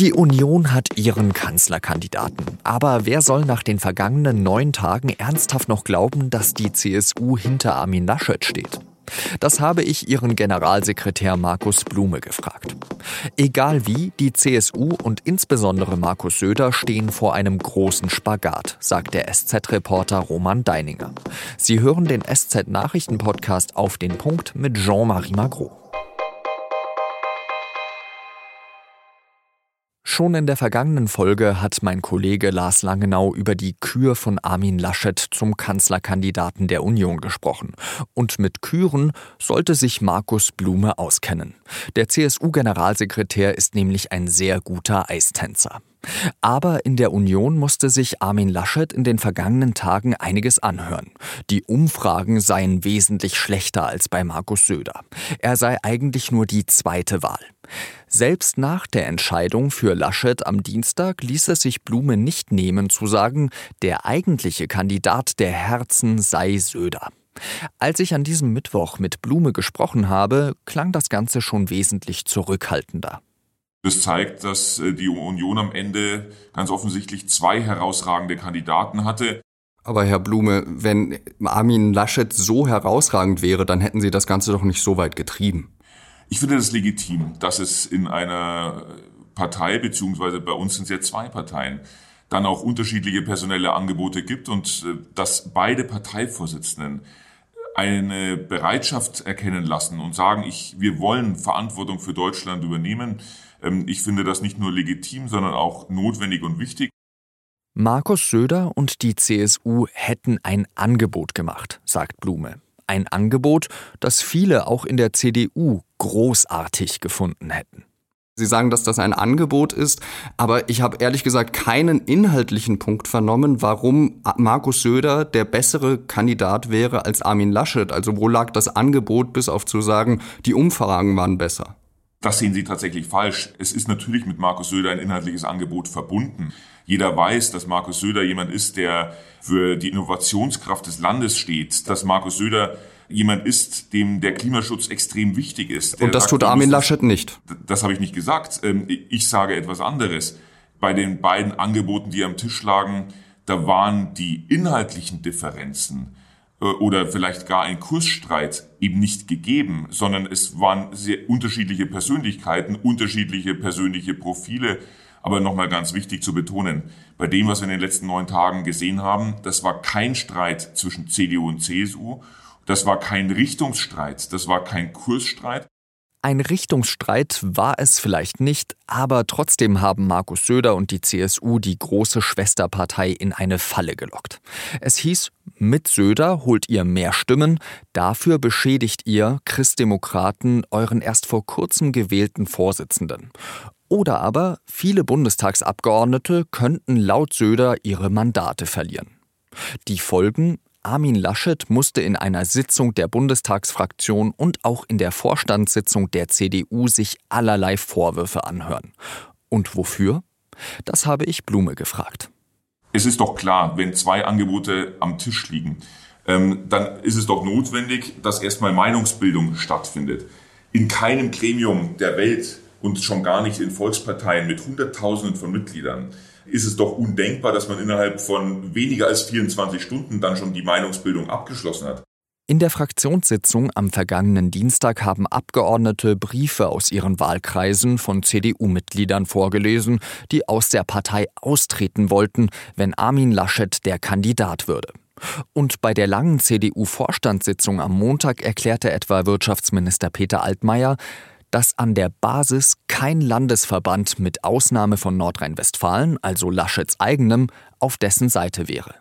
Die Union hat ihren Kanzlerkandidaten. Aber wer soll nach den vergangenen neun Tagen ernsthaft noch glauben, dass die CSU hinter Armin Laschet steht? Das habe ich ihren Generalsekretär Markus Blume gefragt. Egal wie, die CSU und insbesondere Markus Söder stehen vor einem großen Spagat, sagt der SZ-Reporter Roman Deininger. Sie hören den SZ-Nachrichten-Podcast auf den Punkt mit Jean-Marie Magro. Schon in der vergangenen Folge hat mein Kollege Lars Langenau über die Kür von Armin Laschet zum Kanzlerkandidaten der Union gesprochen. Und mit Küren sollte sich Markus Blume auskennen. Der CSU-Generalsekretär ist nämlich ein sehr guter Eistänzer. Aber in der Union musste sich Armin Laschet in den vergangenen Tagen einiges anhören. Die Umfragen seien wesentlich schlechter als bei Markus Söder. Er sei eigentlich nur die zweite Wahl. Selbst nach der Entscheidung für Laschet am Dienstag ließ es sich Blume nicht nehmen zu sagen, der eigentliche Kandidat der Herzen sei Söder. Als ich an diesem Mittwoch mit Blume gesprochen habe, klang das Ganze schon wesentlich zurückhaltender. Das zeigt, dass äh, die Union am Ende ganz offensichtlich zwei herausragende Kandidaten hatte. Aber Herr Blume, wenn Armin Laschet so herausragend wäre, dann hätten Sie das Ganze doch nicht so weit getrieben. Ich finde das legitim, dass es in einer Partei, beziehungsweise bei uns sind es ja zwei Parteien, dann auch unterschiedliche personelle Angebote gibt und äh, dass beide Parteivorsitzenden eine Bereitschaft erkennen lassen und sagen, ich, wir wollen Verantwortung für Deutschland übernehmen, ich finde das nicht nur legitim, sondern auch notwendig und wichtig. Markus Söder und die CSU hätten ein Angebot gemacht, sagt Blume. Ein Angebot, das viele auch in der CDU großartig gefunden hätten. Sie sagen, dass das ein Angebot ist, aber ich habe ehrlich gesagt keinen inhaltlichen Punkt vernommen, warum Markus Söder der bessere Kandidat wäre als Armin Laschet. Also wo lag das Angebot bis auf zu sagen, die Umfragen waren besser? Das sehen Sie tatsächlich falsch. Es ist natürlich mit Markus Söder ein inhaltliches Angebot verbunden. Jeder weiß, dass Markus Söder jemand ist, der für die Innovationskraft des Landes steht, dass Markus Söder jemand ist, dem der Klimaschutz extrem wichtig ist. Und das sagt, tut Armin Laschet nicht. Das habe ich nicht gesagt. Ähm, ich sage etwas anderes. Bei den beiden Angeboten, die am Tisch lagen, da waren die inhaltlichen Differenzen oder vielleicht gar ein Kursstreit eben nicht gegeben, sondern es waren sehr unterschiedliche Persönlichkeiten, unterschiedliche persönliche Profile. Aber nochmal ganz wichtig zu betonen, bei dem, was wir in den letzten neun Tagen gesehen haben, das war kein Streit zwischen CDU und CSU, das war kein Richtungsstreit, das war kein Kursstreit, ein Richtungsstreit war es vielleicht nicht, aber trotzdem haben Markus Söder und die CSU die große Schwesterpartei in eine Falle gelockt. Es hieß, mit Söder holt ihr mehr Stimmen, dafür beschädigt ihr Christdemokraten euren erst vor kurzem gewählten Vorsitzenden. Oder aber viele Bundestagsabgeordnete könnten laut Söder ihre Mandate verlieren. Die Folgen Armin Laschet musste in einer Sitzung der Bundestagsfraktion und auch in der Vorstandssitzung der CDU sich allerlei Vorwürfe anhören. Und wofür? Das habe ich Blume gefragt. Es ist doch klar, wenn zwei Angebote am Tisch liegen, ähm, dann ist es doch notwendig, dass erstmal Meinungsbildung stattfindet. In keinem Gremium der Welt und schon gar nicht in Volksparteien mit Hunderttausenden von Mitgliedern ist es doch undenkbar, dass man innerhalb von weniger als 24 Stunden dann schon die Meinungsbildung abgeschlossen hat. In der Fraktionssitzung am vergangenen Dienstag haben Abgeordnete Briefe aus ihren Wahlkreisen von CDU-Mitgliedern vorgelesen, die aus der Partei austreten wollten, wenn Armin Laschet der Kandidat würde. Und bei der langen CDU-Vorstandssitzung am Montag erklärte etwa Wirtschaftsminister Peter Altmaier, dass an der Basis kein Landesverband mit Ausnahme von Nordrhein-Westfalen, also Laschets eigenem, auf dessen Seite wäre.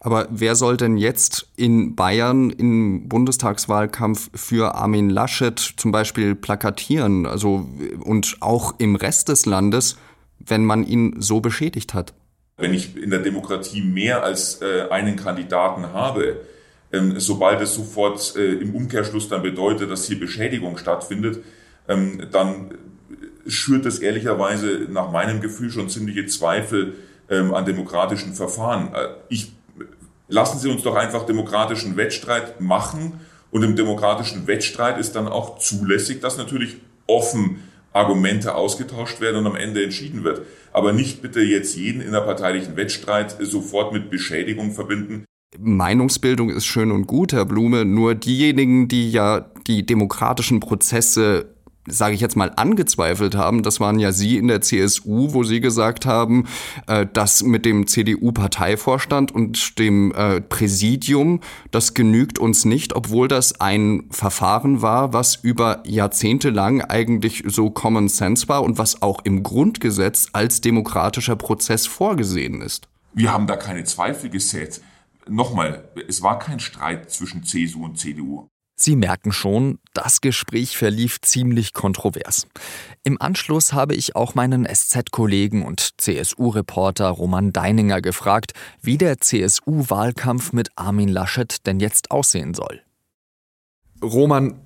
Aber wer soll denn jetzt in Bayern im Bundestagswahlkampf für Armin Laschet zum Beispiel plakatieren? Also und auch im Rest des Landes, wenn man ihn so beschädigt hat? Wenn ich in der Demokratie mehr als äh, einen Kandidaten habe, ähm, sobald es sofort äh, im Umkehrschluss dann bedeutet, dass hier Beschädigung stattfindet, ähm, dann schürt das ehrlicherweise nach meinem Gefühl schon ziemliche Zweifel ähm, an demokratischen Verfahren. Äh, ich, lassen Sie uns doch einfach demokratischen Wettstreit machen und im demokratischen Wettstreit ist dann auch zulässig, dass natürlich offen Argumente ausgetauscht werden und am Ende entschieden wird. Aber nicht bitte jetzt jeden innerparteilichen Wettstreit sofort mit Beschädigung verbinden. Meinungsbildung ist schön und gut, Herr Blume, nur diejenigen, die ja die demokratischen Prozesse sage ich jetzt mal, angezweifelt haben, das waren ja Sie in der CSU, wo Sie gesagt haben, äh, dass mit dem CDU-Parteivorstand und dem äh, Präsidium, das genügt uns nicht, obwohl das ein Verfahren war, was über Jahrzehnte lang eigentlich so Common Sense war und was auch im Grundgesetz als demokratischer Prozess vorgesehen ist. Wir haben da keine Zweifel gesät. Nochmal, es war kein Streit zwischen CSU und CDU. Sie merken schon, das Gespräch verlief ziemlich kontrovers. Im Anschluss habe ich auch meinen SZ-Kollegen und CSU-Reporter Roman Deininger gefragt, wie der CSU-Wahlkampf mit Armin Laschet denn jetzt aussehen soll. Roman,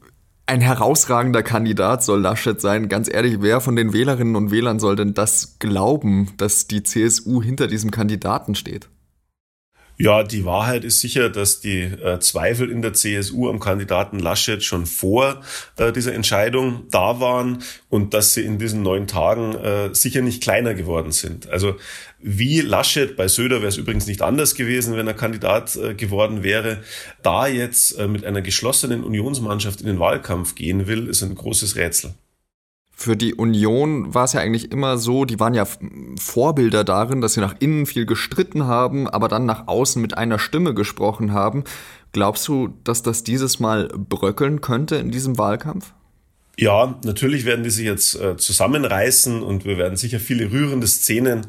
ein herausragender Kandidat soll Laschet sein. Ganz ehrlich, wer von den Wählerinnen und Wählern soll denn das glauben, dass die CSU hinter diesem Kandidaten steht? Ja, die Wahrheit ist sicher, dass die äh, Zweifel in der CSU am Kandidaten Laschet schon vor äh, dieser Entscheidung da waren und dass sie in diesen neun Tagen äh, sicher nicht kleiner geworden sind. Also wie Laschet, bei Söder wäre es übrigens nicht anders gewesen, wenn er Kandidat äh, geworden wäre, da jetzt äh, mit einer geschlossenen Unionsmannschaft in den Wahlkampf gehen will, ist ein großes Rätsel für die Union war es ja eigentlich immer so, die waren ja Vorbilder darin, dass sie nach innen viel gestritten haben, aber dann nach außen mit einer Stimme gesprochen haben. Glaubst du, dass das dieses Mal bröckeln könnte in diesem Wahlkampf? Ja, natürlich werden die sich jetzt äh, zusammenreißen und wir werden sicher viele rührende Szenen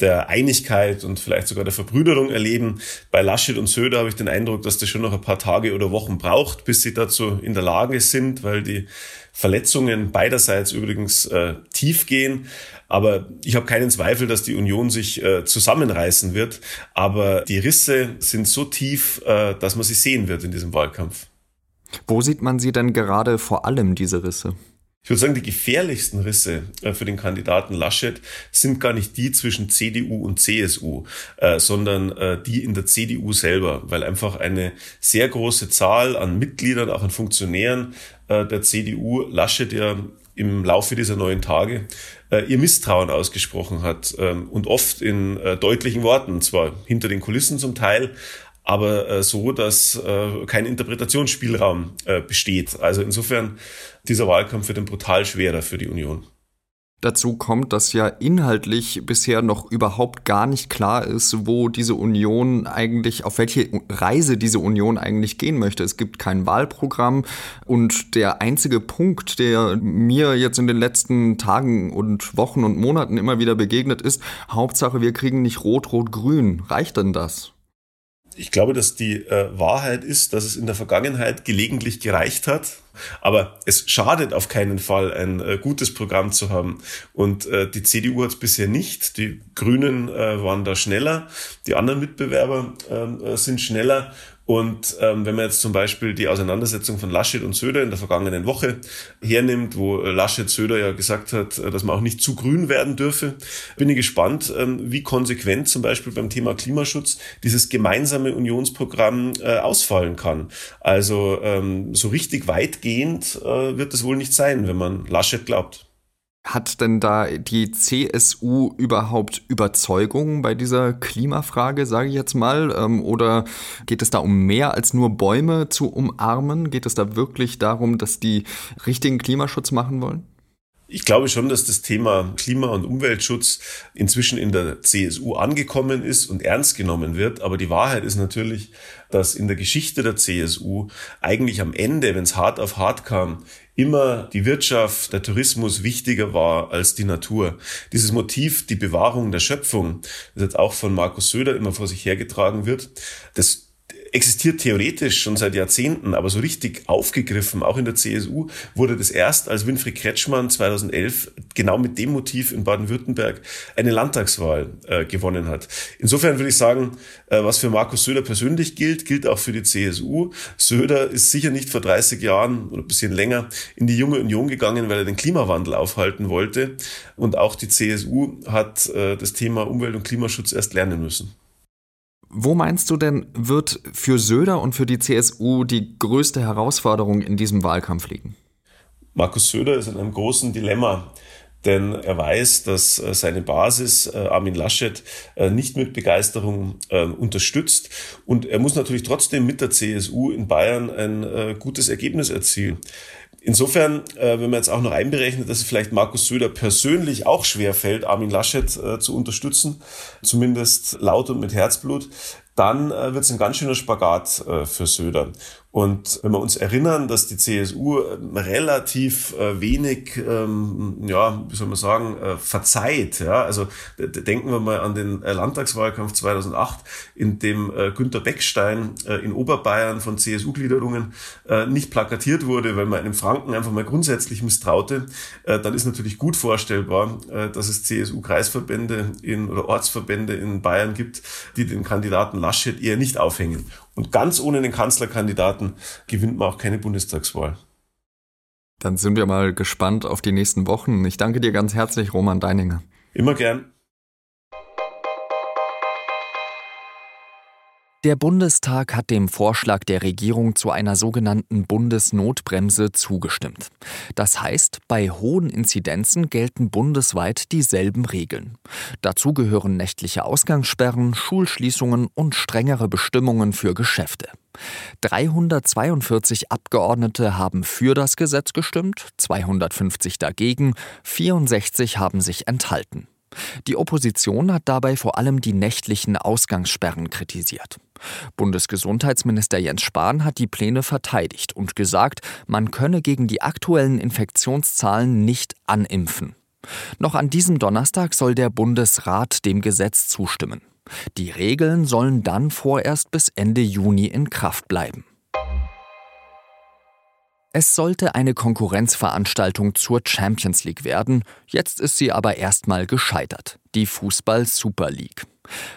der Einigkeit und vielleicht sogar der Verbrüderung erleben. Bei Laschet und Söder habe ich den Eindruck, dass das schon noch ein paar Tage oder Wochen braucht, bis sie dazu in der Lage sind, weil die Verletzungen beiderseits übrigens äh, tief gehen. Aber ich habe keinen Zweifel, dass die Union sich äh, zusammenreißen wird. Aber die Risse sind so tief, äh, dass man sie sehen wird in diesem Wahlkampf. Wo sieht man sie denn gerade vor allem, diese Risse? Ich würde sagen, die gefährlichsten Risse äh, für den Kandidaten Laschet sind gar nicht die zwischen CDU und CSU, äh, sondern äh, die in der CDU selber, weil einfach eine sehr große Zahl an Mitgliedern, auch an Funktionären der CDU Laschet ja im Laufe dieser neun Tage ihr Misstrauen ausgesprochen hat ähm, und oft in deutlichen Worten, zwar hinter den Kulissen zum Teil, aber äh, so, dass äh, kein Interpretationsspielraum äh, besteht. Also insofern, dieser Wahlkampf wird dann brutal schwerer für die Union. Dazu kommt, dass ja inhaltlich bisher noch überhaupt gar nicht klar ist, wo diese Union eigentlich, auf welche Reise diese Union eigentlich gehen möchte. Es gibt kein Wahlprogramm und der einzige Punkt, der mir jetzt in den letzten Tagen und Wochen und Monaten immer wieder begegnet ist, Hauptsache wir kriegen nicht rot-rot-grün. Reicht denn das? Ich glaube, dass die äh, Wahrheit ist, dass es in der Vergangenheit gelegentlich gereicht hat. Aber es schadet auf keinen Fall, ein äh, gutes Programm zu haben. Und äh, die CDU hat es bisher nicht. Die Grünen äh, waren da schneller. Die anderen Mitbewerber ähm, äh, sind schneller. Und ähm, wenn man jetzt zum Beispiel die Auseinandersetzung von Laschet und Söder in der vergangenen Woche hernimmt, wo Laschet Söder ja gesagt hat, äh, dass man auch nicht zu grün werden dürfe, bin ich gespannt, ähm, wie konsequent zum Beispiel beim Thema Klimaschutz dieses gemeinsame Unionsprogramm äh, ausfallen kann. Also ähm, so richtig weitgehend äh, wird es wohl nicht sein, wenn man Laschet glaubt. Hat denn da die CSU überhaupt Überzeugung bei dieser Klimafrage, sage ich jetzt mal? Ähm, oder geht es da um mehr als nur Bäume zu umarmen? Geht es da wirklich darum, dass die richtigen Klimaschutz machen wollen? Ich glaube schon, dass das Thema Klima- und Umweltschutz inzwischen in der CSU angekommen ist und ernst genommen wird. Aber die Wahrheit ist natürlich, dass in der Geschichte der CSU eigentlich am Ende, wenn es hart auf hart kam, immer die Wirtschaft, der Tourismus wichtiger war als die Natur. Dieses Motiv, die Bewahrung der Schöpfung, das jetzt auch von Markus Söder immer vor sich hergetragen wird, das existiert theoretisch schon seit Jahrzehnten, aber so richtig aufgegriffen, auch in der CSU, wurde das erst, als Winfried Kretschmann 2011 genau mit dem Motiv in Baden-Württemberg eine Landtagswahl äh, gewonnen hat. Insofern würde ich sagen, äh, was für Markus Söder persönlich gilt, gilt auch für die CSU. Söder ist sicher nicht vor 30 Jahren oder ein bisschen länger in die junge Union gegangen, weil er den Klimawandel aufhalten wollte. Und auch die CSU hat äh, das Thema Umwelt- und Klimaschutz erst lernen müssen. Wo meinst du denn, wird für Söder und für die CSU die größte Herausforderung in diesem Wahlkampf liegen? Markus Söder ist in einem großen Dilemma denn er weiß, dass äh, seine Basis äh, Armin Laschet äh, nicht mit Begeisterung unterstützt und er muss natürlich trotzdem mit der CSU in Bayern ein gutes Ergebnis erzielen. Insofern, wenn man jetzt auch noch einberechnet, dass es vielleicht Markus Söder persönlich auch schwer fällt, Armin Laschet zu unterstützen, zumindest laut und mit Herzblut, dann wird es ein ganz schöner Spagat für Söder. Und wenn wir uns erinnern, dass die CSU ähm, relativ äh, wenig, ähm, ja, wie soll man sagen, äh, verzeiht, ja, also denken wir mal an den äh, Landtagswahlkampf 2008, in dem Günter Beckstein in Oberbayern von CSU-Gliederungen nicht plakatiert wurde, weil man einem Franken einfach mal grundsätzlich misstraute, dann ist natürlich gut vorstellbar, dass es CSU-Kreisverbände in oder Ortsverbände in Bayern gibt, die den Kandidaten Laschet eher nicht aufhängen. Und ganz ohne den Kanzlerkandidaten gewinnt man auch keine Bundestagswahl. Dann sind wir mal gespannt auf die nächsten Wochen. Ich danke dir ganz herzlich, Roman Deininger. Immer gern. Der Bundestag hat dem Vorschlag der Regierung zu einer sogenannten Bundesnotbremse zugestimmt. Das heißt, bei hohen Inzidenzen gelten bundesweit dieselben Regeln. Dazu gehören nächtliche Ausgangssperren, Schulschließungen und strengere Bestimmungen für Geschäfte. 342 Abgeordnete haben für das Gesetz gestimmt, 250 dagegen, 64 haben sich enthalten. Die Opposition hat dabei vor allem die nächtlichen Ausgangssperren kritisiert. Bundesgesundheitsminister Jens Spahn hat die Pläne verteidigt und gesagt, man könne gegen die aktuellen Infektionszahlen nicht animpfen. Noch an diesem Donnerstag soll der Bundesrat dem Gesetz zustimmen. Die Regeln sollen dann vorerst bis Ende Juni in Kraft bleiben. Es sollte eine Konkurrenzveranstaltung zur Champions League werden, jetzt ist sie aber erstmal gescheitert, die Fußball Super League.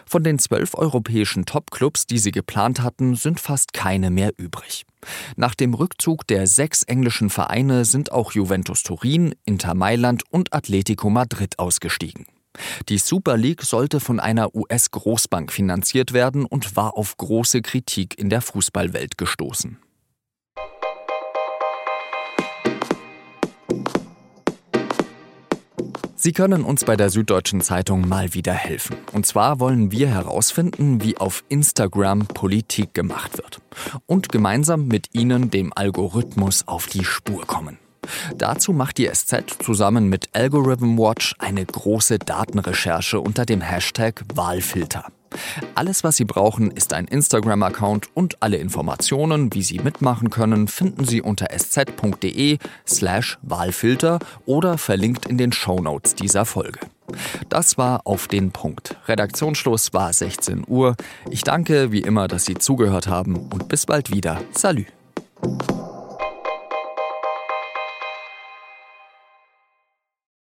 Von den zwölf europäischen Topclubs, die sie geplant hatten, sind fast keine mehr übrig. Nach dem Rückzug der sechs englischen Vereine sind auch Juventus Turin, Inter Mailand und Atletico Madrid ausgestiegen. Die Super League sollte von einer US-Großbank finanziert werden und war auf große Kritik in der Fußballwelt gestoßen. Sie können uns bei der Süddeutschen Zeitung mal wieder helfen. Und zwar wollen wir herausfinden, wie auf Instagram Politik gemacht wird. Und gemeinsam mit Ihnen dem Algorithmus auf die Spur kommen. Dazu macht die SZ zusammen mit Algorithm Watch eine große Datenrecherche unter dem Hashtag Wahlfilter. Alles, was Sie brauchen, ist ein Instagram-Account und alle Informationen, wie Sie mitmachen können, finden Sie unter sz.de slash Wahlfilter oder verlinkt in den Shownotes dieser Folge. Das war auf den Punkt. Redaktionsschluss war 16 Uhr. Ich danke wie immer, dass Sie zugehört haben und bis bald wieder. Salü.